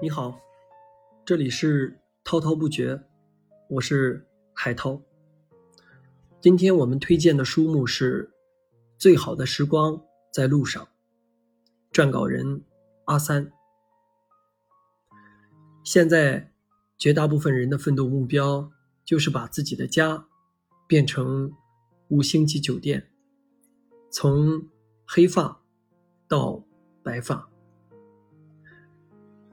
你好，这里是滔滔不绝，我是海涛。今天我们推荐的书目是《最好的时光在路上》，撰稿人阿三。现在，绝大部分人的奋斗目标就是把自己的家变成五星级酒店，从黑发到白发。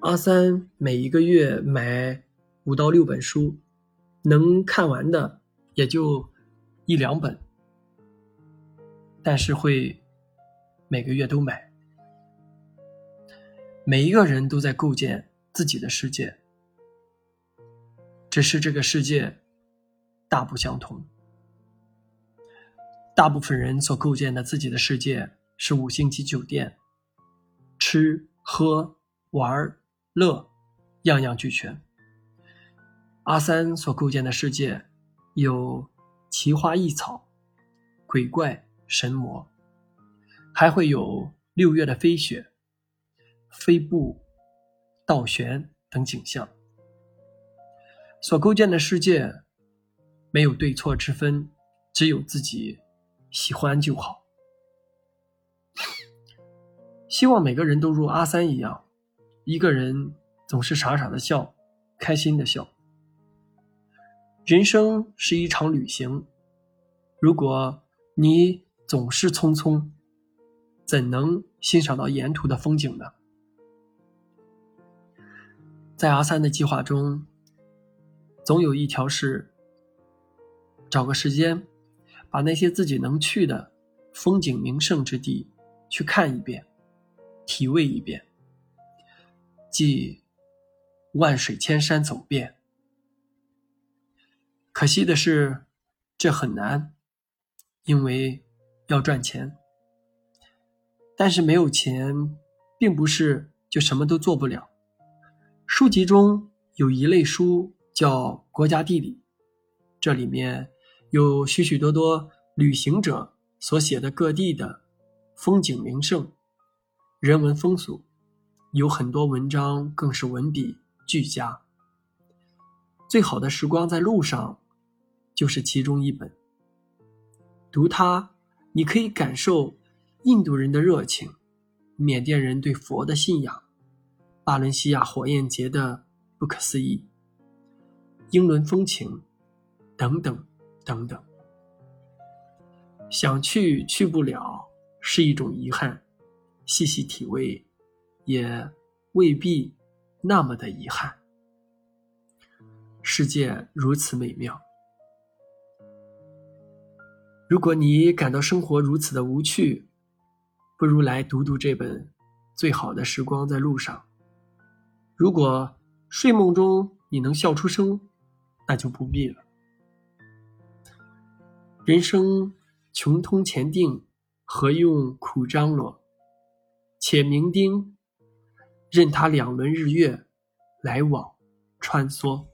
阿三每一个月买五到六本书，能看完的也就一两本，但是会每个月都买。每一个人都在构建自己的世界，只是这个世界大不相同。大部分人所构建的自己的世界是五星级酒店，吃喝玩。乐，样样俱全。阿三所构建的世界，有奇花异草、鬼怪神魔，还会有六月的飞雪、飞步、倒悬等景象。所构建的世界，没有对错之分，只有自己喜欢就好。希望每个人都如阿三一样。一个人总是傻傻的笑，开心的笑。人生是一场旅行，如果你总是匆匆，怎能欣赏到沿途的风景呢？在阿三的计划中，总有一条是找个时间，把那些自己能去的风景名胜之地去看一遍，体味一遍。即万水千山走遍。可惜的是，这很难，因为要赚钱。但是没有钱，并不是就什么都做不了。书籍中有一类书叫《国家地理》，这里面有许许多多旅行者所写的各地的风景名胜、人文风俗。有很多文章更是文笔俱佳。最好的时光在路上，就是其中一本。读它，你可以感受印度人的热情，缅甸人对佛的信仰，巴伦西亚火焰节的不可思议，英伦风情，等等等等。想去去不了，是一种遗憾。细细体味。也未必那么的遗憾。世界如此美妙，如果你感到生活如此的无趣，不如来读读这本《最好的时光在路上》。如果睡梦中你能笑出声，那就不必了。人生穷通前定，何用苦张罗？且明丁。任他两轮日月来往穿梭。